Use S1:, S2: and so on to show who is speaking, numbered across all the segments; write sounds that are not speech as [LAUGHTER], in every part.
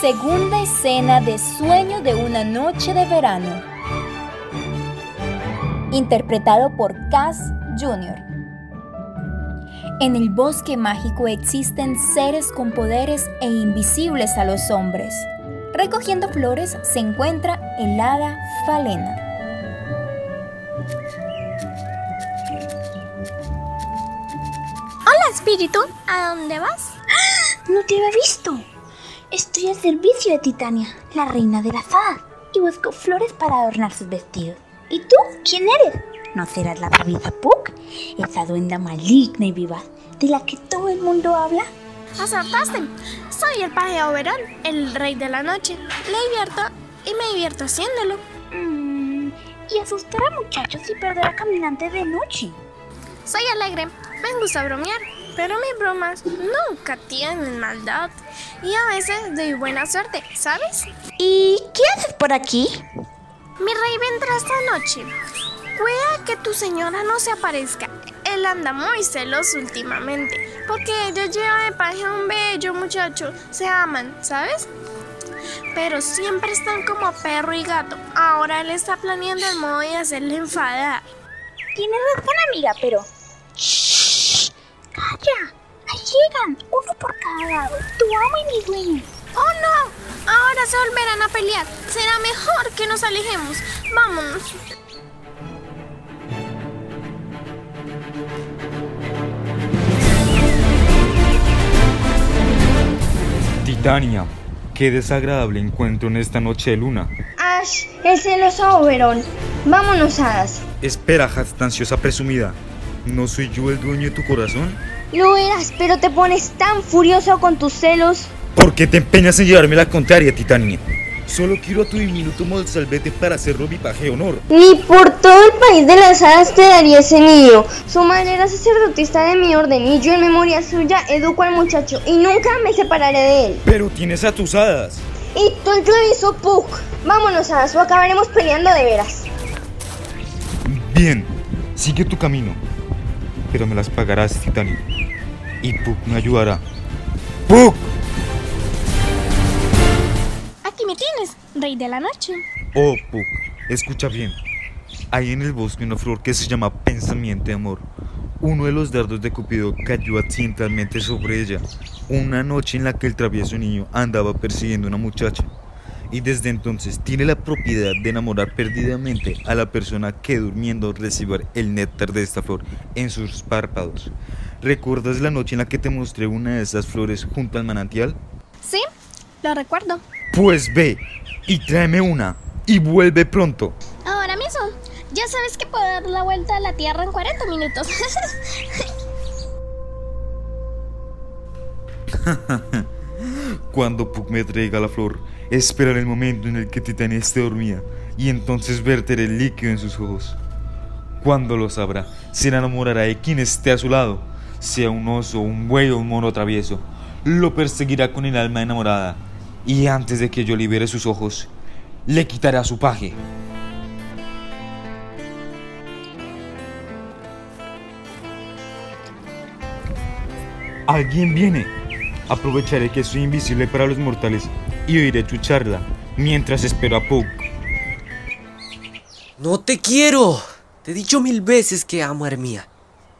S1: Segunda escena de Sueño de una noche de verano. Interpretado por Cass Jr. En el bosque mágico existen seres con poderes e invisibles a los hombres. Recogiendo flores se encuentra el hada Falena.
S2: Hola, espíritu. ¿A dónde vas?
S3: No te había visto. Estoy al servicio de Titania, la reina de la hadas, y busco flores para adornar sus vestidos. ¿Y tú? ¿Quién eres? ¿No serás la traviesa Puck? Esa duenda maligna y viva de la que todo el mundo habla.
S2: Acertaste. Soy el paje Oberón, el rey de la noche. Le divierto y me divierto haciéndolo.
S3: Mm, y asustar a muchachos y perder a caminantes de noche.
S2: Soy alegre, me gusta bromear, pero mis bromas nunca tienen maldad. Y a veces doy buena suerte, ¿sabes?
S3: ¿Y qué haces por aquí?
S2: Mi rey vendrá esta noche. Cuida que tu señora no se aparezca. Él anda muy celoso últimamente. Porque ella lleva de paje a un bello muchacho. Se aman, ¿sabes? Pero siempre están como perro y gato. Ahora él está planeando el modo de hacerle enfadar.
S3: Tienes razón, amiga, pero... ¡Calla! Ahí llegan, uno por cada lado. Tu amo y mi dueño.
S2: ¡Oh no! Ahora se volverán a pelear. Será mejor que nos alejemos. Vámonos.
S4: Titania, qué desagradable encuentro en esta noche de luna.
S5: Ash, el celoso Oberon. Vámonos, hadas.
S4: Espera, jactanciosa presumida. ¿No soy yo el dueño de tu corazón?
S5: Lo eras, pero te pones tan furioso con tus celos.
S4: ¿Por qué te empeñas en llevarme la contraria, Titania? Solo quiero a tu diminuto mozalbete para hacerlo mi paje honor.
S5: Ni por todo el país de las hadas te daría ese niño. Su madre era sacerdotista de mi orden y yo en memoria suya educo al muchacho y nunca me separaré de él.
S4: Pero tienes a tus hadas.
S5: Y tú el travieso Puck. Vámonos, hadas, o acabaremos peleando de veras.
S4: Bien, sigue tu camino. Pero me las pagarás, Titania. Y Puck me ayudará. ¡Puck!
S2: Aquí me tienes, rey de la noche.
S4: Oh, Puck, escucha bien. Hay en el bosque una flor que se llama pensamiento de amor. Uno de los dardos de Cupido cayó accidentalmente sobre ella, una noche en la que el travieso niño andaba persiguiendo a una muchacha. Y desde entonces tiene la propiedad de enamorar perdidamente a la persona que durmiendo reciba el néctar de esta flor en sus párpados. ¿Recuerdas la noche en la que te mostré una de esas flores junto al manantial?
S2: Sí, lo recuerdo.
S4: Pues ve y tráeme una y vuelve pronto.
S2: Ahora mismo. Ya sabes que puedo dar la vuelta a la Tierra en 40 minutos. [LAUGHS]
S4: Cuando Puck me traiga la flor, esperaré el momento en el que Titania esté dormida y entonces verteré el líquido en sus ojos. Cuando lo sabrá, se enamorará de quien esté a su lado, sea un oso, un buey o un mono travieso. Lo perseguirá con el alma enamorada y antes de que yo libere sus ojos, le quitará su paje. Alguien viene. Aprovecharé que soy invisible para los mortales y oiré tu charla mientras espero a Puck.
S6: No te quiero. Te he dicho mil veces que amo a Hermía.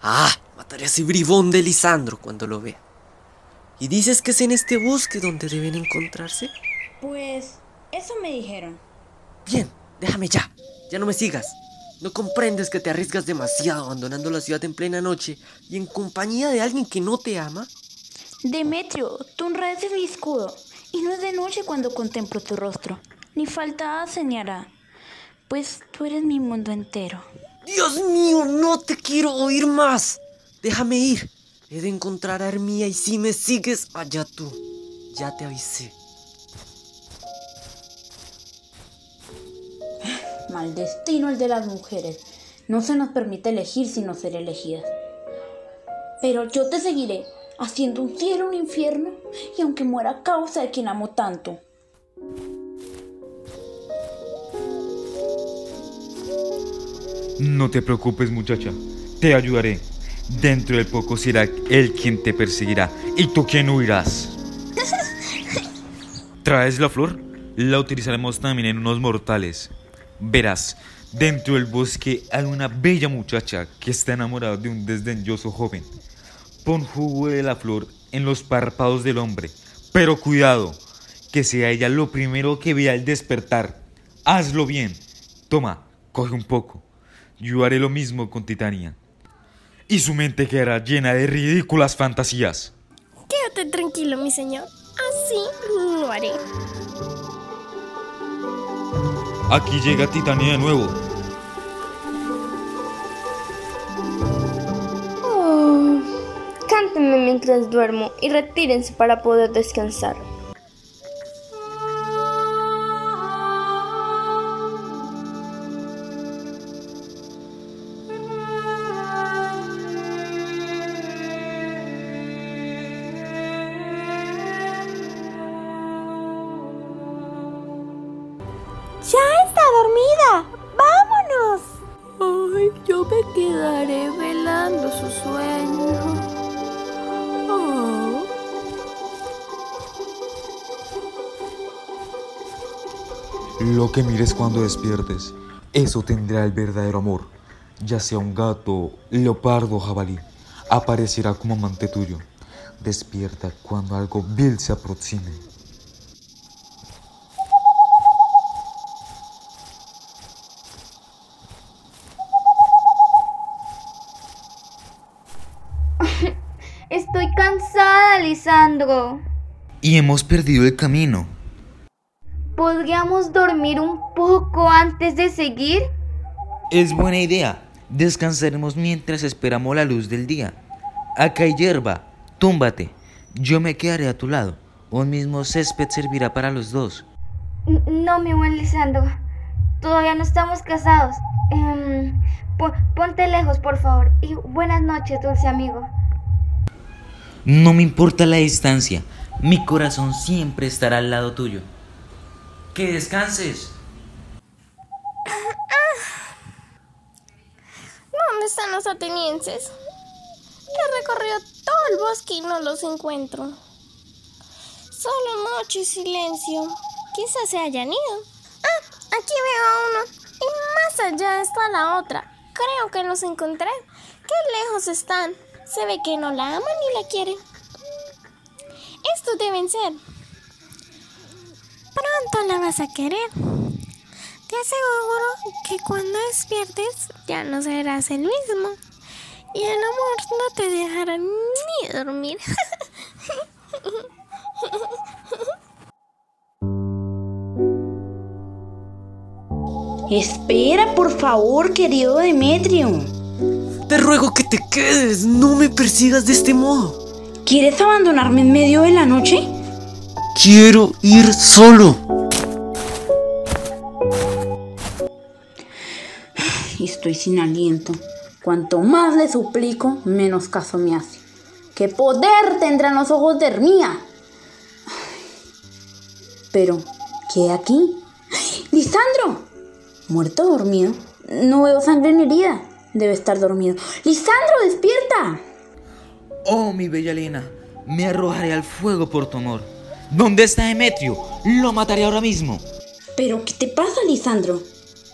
S6: Ah, mataré a ese bribón de Lisandro cuando lo vea. ¿Y dices que es en este bosque donde deben encontrarse?
S7: Pues eso me dijeron.
S6: Bien, déjame ya. Ya no me sigas. ¿No comprendes que te arriesgas demasiado abandonando la ciudad en plena noche y en compañía de alguien que no te ama?
S7: Demetrio, tú enredes mi escudo. Y no es de noche cuando contemplo tu rostro. Ni falta hace ni hará. Pues tú eres mi mundo entero.
S6: Dios mío, no te quiero oír más. Déjame ir. He de encontrar a Hermía y si me sigues, allá tú. Ya te avisé.
S7: Mal destino el de las mujeres. No se nos permite elegir sino ser elegidas. Pero yo te seguiré, haciendo un cielo un infierno, y aunque muera a causa de quien amo tanto.
S4: No te preocupes, muchacha. Te ayudaré. Dentro de poco será él quien te perseguirá y tú quien huirás. [LAUGHS] ¿Traes la flor? La utilizaremos también en unos mortales. Verás, dentro del bosque hay una bella muchacha que está enamorada de un desdeñoso joven. Pon jugo de la flor en los párpados del hombre, pero cuidado, que sea ella lo primero que vea al despertar. Hazlo bien. Toma, coge un poco. Yo haré lo mismo con Titania. Y su mente quedará llena de ridículas fantasías.
S2: Quédate tranquilo, mi señor. Así lo haré.
S4: Aquí llega Titania de nuevo.
S5: Mientras duermo y retírense para poder descansar.
S2: Ya está dormida. ¡Vámonos!
S7: Ay, yo me quedaré velando su sueño.
S4: Lo que mires cuando despiertes, eso tendrá el verdadero amor. Ya sea un gato, leopardo o jabalí, aparecerá como amante tuyo. Despierta cuando algo vil se aproxime. [LAUGHS]
S5: Estoy cansada, Lisandro.
S4: Y hemos perdido el camino.
S5: ¿Podríamos dormir un poco antes de seguir?
S4: Es buena idea. Descansaremos mientras esperamos la luz del día. Acá hay hierba. Túmbate. Yo me quedaré a tu lado. Un mismo césped servirá para los dos.
S5: No, mi buen Lisandro. Todavía no estamos casados. Em, po- ponte lejos, por favor. Y buenas noches, dulce amigo.
S8: No me importa la distancia, mi corazón siempre estará al lado tuyo. Que descanses.
S2: ¿Dónde están los atenienses? He recorrido todo el bosque y no los encuentro. Solo noche y silencio. Quizás se hayan ido. Ah, aquí veo a uno. Y más allá está la otra. Creo que los encontré. Qué lejos están. Se ve que no la aman ni la quieren. Estos deben ser. Pronto la vas a querer. Te aseguro que cuando despiertes ya no serás el mismo. Y el amor no te dejará ni dormir. [LAUGHS]
S7: Espera, por favor, querido Demetrio.
S6: Te ruego que te quedes, no me persigas de este modo.
S7: ¿Quieres abandonarme en medio de la noche?
S6: Quiero ir solo.
S7: Estoy sin aliento. Cuanto más le suplico, menos caso me hace. ¿Qué poder tendrán los ojos de Hermía? Pero, ¿qué aquí? ¡Lisandro! ¿Muerto o dormido? No veo sangre en herida. Debe estar dormido. ¡Lisandro, despierta!
S8: Oh, mi bella Lena, me arrojaré al fuego por tu amor. ¿Dónde está Demetrio? Lo mataré ahora mismo.
S7: ¿Pero qué te pasa, Lisandro?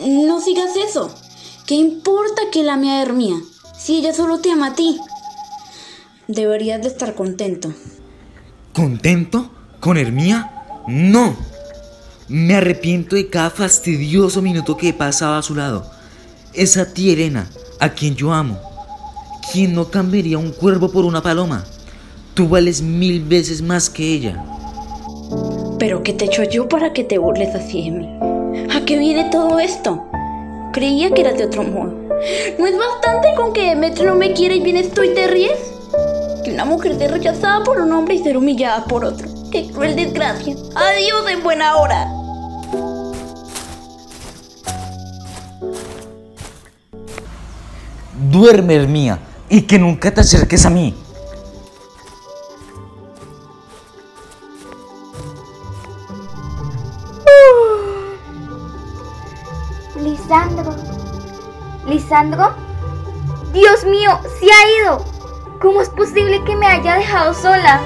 S7: No sigas eso. ¿Qué importa que la ame a Hermía? Si ella solo te ama a ti. Deberías de estar contento.
S8: ¿Contento? ¿Con Hermía? No. Me arrepiento de cada fastidioso minuto que he pasado a su lado. Es a ti, Elena, a quien yo amo. ¿Quién no cambiaría un cuervo por una paloma? Tú vales mil veces más que ella.
S7: ¿Pero qué te he hecho yo para que te burles así de mí? ¿A qué viene todo esto? Creía que eras de otro modo. ¿No es bastante con que Demetrio no me quiere y vienes tú y te ríes? Que una mujer sea rechazada por un hombre y ser humillada por otro. ¡Qué cruel desgracia! ¡Adiós en buena hora!
S8: Duerme, Hermía, y que nunca te acerques a mí.
S5: Lisandro. ¿Lisandro? Dios mío, se ha ido. ¿Cómo es posible que me haya dejado sola?